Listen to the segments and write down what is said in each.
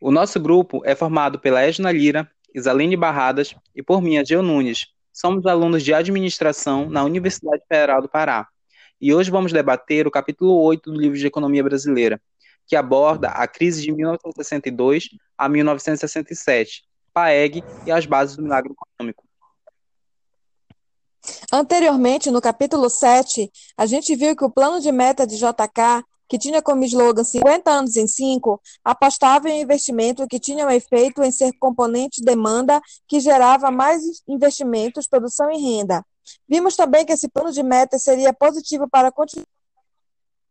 O nosso grupo é formado pela Edna Lira, Isaline Barradas e por mim, Geo Nunes. Somos alunos de administração na Universidade Federal do Pará. E hoje vamos debater o capítulo 8 do livro de Economia Brasileira, que aborda a crise de 1962 a 1967, PAEG e as bases do milagre econômico. Anteriormente, no capítulo 7, a gente viu que o plano de meta de JK que tinha como slogan 50 anos em 5, apostava em investimento que tinha o um efeito em ser componente demanda que gerava mais investimentos, produção e renda. Vimos também que esse plano de meta seria positivo para continuidade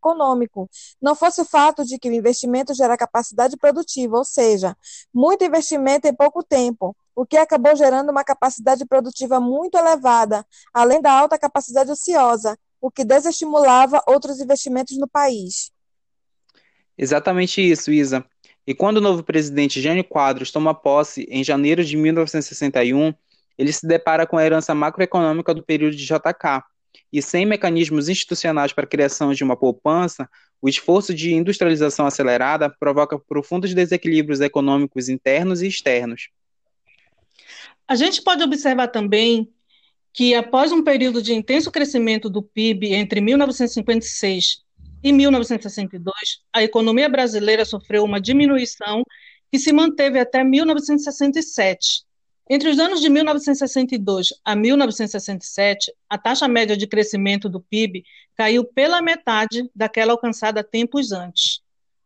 econômico, não fosse o fato de que o investimento gera capacidade produtiva, ou seja, muito investimento em pouco tempo, o que acabou gerando uma capacidade produtiva muito elevada, além da alta capacidade ociosa, o que desestimulava outros investimentos no país. Exatamente isso, Isa. E quando o novo presidente Jânio Quadros toma posse em janeiro de 1961, ele se depara com a herança macroeconômica do período de JK. E sem mecanismos institucionais para a criação de uma poupança, o esforço de industrialização acelerada provoca profundos desequilíbrios econômicos internos e externos. A gente pode observar também que, após um período de intenso crescimento do PIB entre 1956 e 1962, a economia brasileira sofreu uma diminuição que se manteve até 1967. Entre os anos de 1962 a 1967, a taxa média de crescimento do PIB caiu pela metade daquela alcançada tempos antes.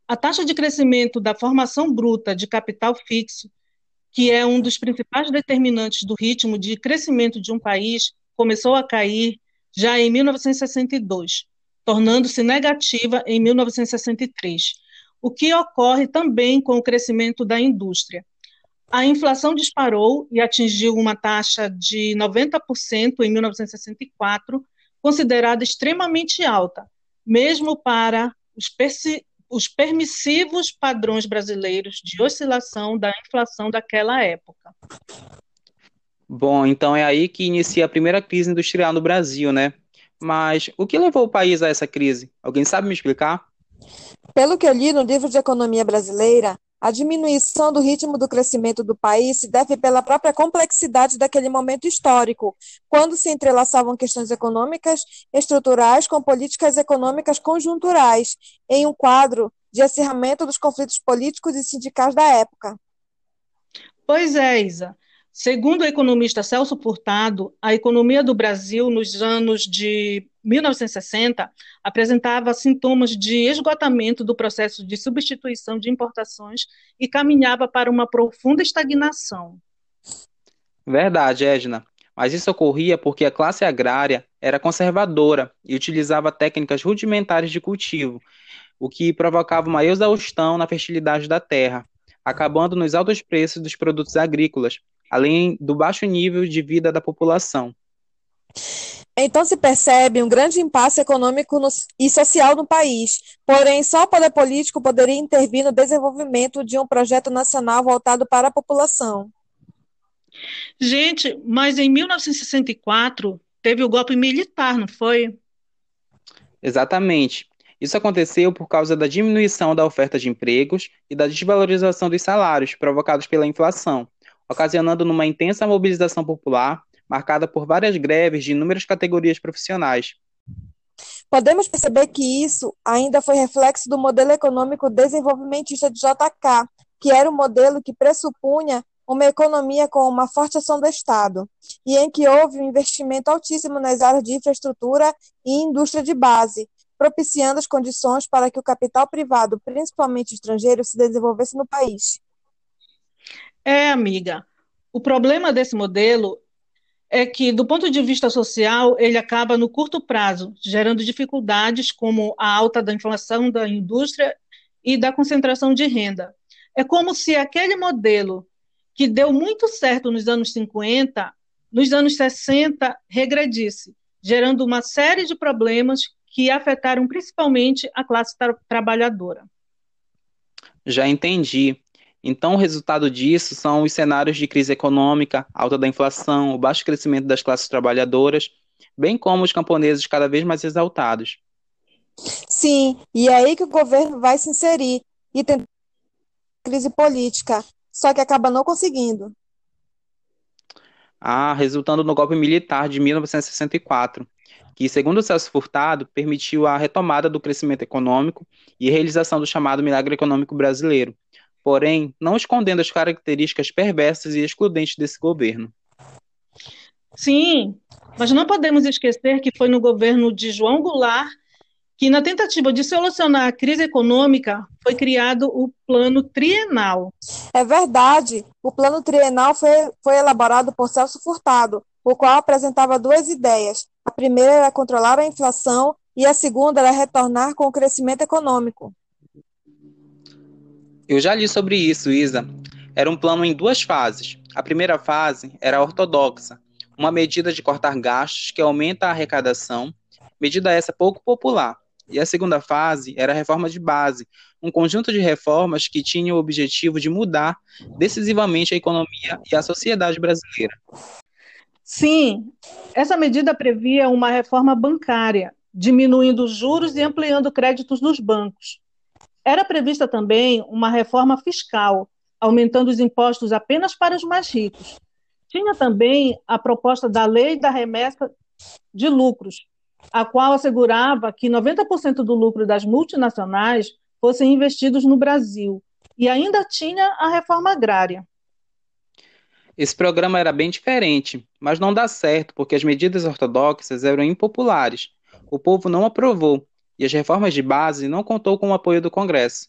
A taxa de crescimento da formação bruta de capital fixo que é um dos principais determinantes do ritmo de crescimento de um país, começou a cair já em 1962, tornando-se negativa em 1963, o que ocorre também com o crescimento da indústria. A inflação disparou e atingiu uma taxa de 90% em 1964, considerada extremamente alta, mesmo para os os permissivos padrões brasileiros de oscilação da inflação daquela época. Bom, então é aí que inicia a primeira crise industrial no Brasil, né? Mas o que levou o país a essa crise? Alguém sabe me explicar? Pelo que eu li no livro de Economia Brasileira, a diminuição do ritmo do crescimento do país se deve pela própria complexidade daquele momento histórico, quando se entrelaçavam questões econômicas estruturais com políticas econômicas conjunturais, em um quadro de acirramento dos conflitos políticos e sindicais da época. Pois é, Isa. Segundo o economista Celso Furtado, a economia do Brasil nos anos de 1960 apresentava sintomas de esgotamento do processo de substituição de importações e caminhava para uma profunda estagnação. Verdade, Edna. Mas isso ocorria porque a classe agrária era conservadora e utilizava técnicas rudimentares de cultivo, o que provocava uma exaustão na fertilidade da terra, acabando nos altos preços dos produtos agrícolas, além do baixo nível de vida da população. Então se percebe um grande impasse econômico no, e social no país, porém só o poder político poderia intervir no desenvolvimento de um projeto nacional voltado para a população. Gente, mas em 1964 teve o golpe militar, não foi? Exatamente. Isso aconteceu por causa da diminuição da oferta de empregos e da desvalorização dos salários provocados pela inflação ocasionando numa intensa mobilização popular, marcada por várias greves de inúmeras categorias profissionais. Podemos perceber que isso ainda foi reflexo do modelo econômico desenvolvimentista de JK, que era um modelo que pressupunha uma economia com uma forte ação do Estado, e em que houve um investimento altíssimo nas áreas de infraestrutura e indústria de base, propiciando as condições para que o capital privado, principalmente estrangeiro, se desenvolvesse no país. É, amiga. O problema desse modelo é que, do ponto de vista social, ele acaba no curto prazo, gerando dificuldades como a alta da inflação da indústria e da concentração de renda. É como se aquele modelo que deu muito certo nos anos 50, nos anos 60, regredisse, gerando uma série de problemas que afetaram principalmente a classe tra trabalhadora. Já entendi. Então, o resultado disso são os cenários de crise econômica, alta da inflação, o baixo crescimento das classes trabalhadoras, bem como os camponeses cada vez mais exaltados. Sim, e é aí que o governo vai se inserir e tentar crise política, só que acaba não conseguindo. Ah, resultando no golpe militar de 1964, que, segundo Celso Furtado, permitiu a retomada do crescimento econômico e a realização do chamado milagre econômico brasileiro, porém não escondendo as características perversas e excludentes desse governo. Sim, mas não podemos esquecer que foi no governo de João Goulart que, na tentativa de solucionar a crise econômica, foi criado o Plano Trienal. É verdade, o Plano Trienal foi, foi elaborado por Celso Furtado, o qual apresentava duas ideias. A primeira era controlar a inflação e a segunda era retornar com o crescimento econômico. Eu já li sobre isso, Isa. Era um plano em duas fases. A primeira fase era ortodoxa, uma medida de cortar gastos que aumenta a arrecadação, medida essa pouco popular. E a segunda fase era a reforma de base, um conjunto de reformas que tinha o objetivo de mudar decisivamente a economia e a sociedade brasileira. Sim, essa medida previa uma reforma bancária, diminuindo os juros e ampliando créditos dos bancos. Era prevista também uma reforma fiscal, aumentando os impostos apenas para os mais ricos. Tinha também a proposta da lei da remessa de lucros, a qual assegurava que 90% do lucro das multinacionais fossem investidos no Brasil. E ainda tinha a reforma agrária. Esse programa era bem diferente, mas não dá certo porque as medidas ortodoxas eram impopulares. O povo não aprovou e as reformas de base não contou com o apoio do Congresso.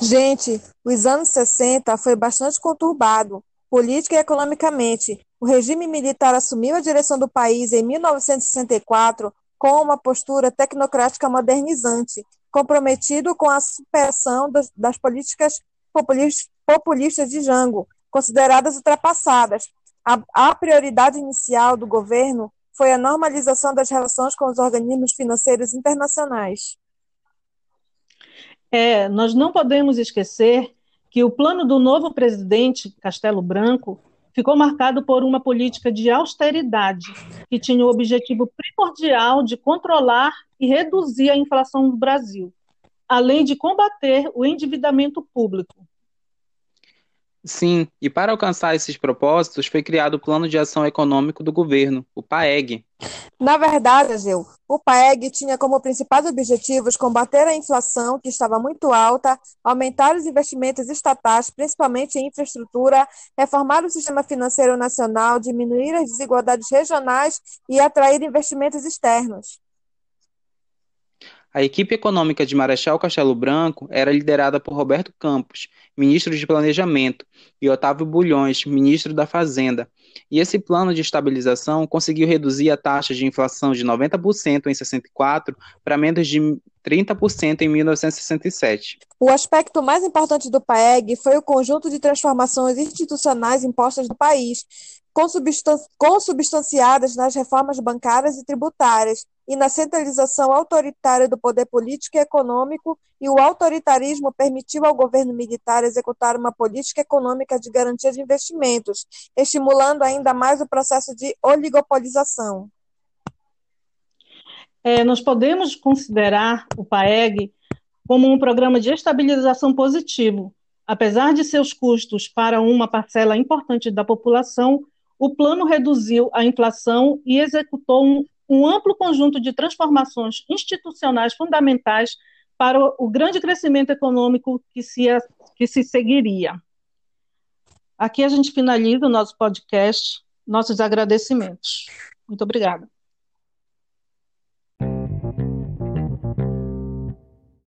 Gente, os anos 60 foi bastante conturbado, política e economicamente. O regime militar assumiu a direção do país em 1964 com uma postura tecnocrática modernizante, comprometido com a supressão das, políticas populistas de Jango, consideradas ultrapassadas. A prioridade inicial do governo foi a normalização das relações com os organismos financeiros internacionais. É, nós não podemos esquecer que o plano do novo presidente Castelo Branco ficou marcado por uma política de austeridade, que tinha o objetivo primordial de controlar e reduzir a inflação no Brasil, além de combater o endividamento público. Sim, e para alcançar esses propósitos foi criado o Plano de Ação Econômico do Governo, o PAEG. Na verdade, Ageu, o PAEG tinha como principais objetivos combater a inflação, que estava muito alta, aumentar os investimentos estatais, principalmente em infraestrutura, reformar o sistema financeiro nacional, diminuir as desigualdades regionais e atrair investimentos externos. A equipe econômica de Marechal Castelo Branco era liderada por Roberto Campos, ministro de Planejamento, e Otávio Bulhões, ministro da Fazenda. E esse plano de estabilização conseguiu reduzir a taxa de inflação de 90% em 64 para menos de 30% em 1967. O aspecto mais importante do PAEG foi o conjunto de transformações institucionais impostas no país, consubstanciadas nas reformas bancárias e tributárias e na centralização autoritária do poder político e econômico, e o autoritarismo permitiu ao governo militar executar uma política econômica de garantia de investimentos, estimulando ainda mais o processo de oligopolização. É, nós podemos considerar o PAEG como um programa de estabilização positivo. Apesar de seus custos para uma parcela importante da população, o plano reduziu a inflação e executou um, um amplo conjunto de transformações institucionais fundamentais para o, grande crescimento econômico que se, que se seguiria. Aqui a gente finaliza o nosso podcast. Nossos agradecimentos. Muito obrigada.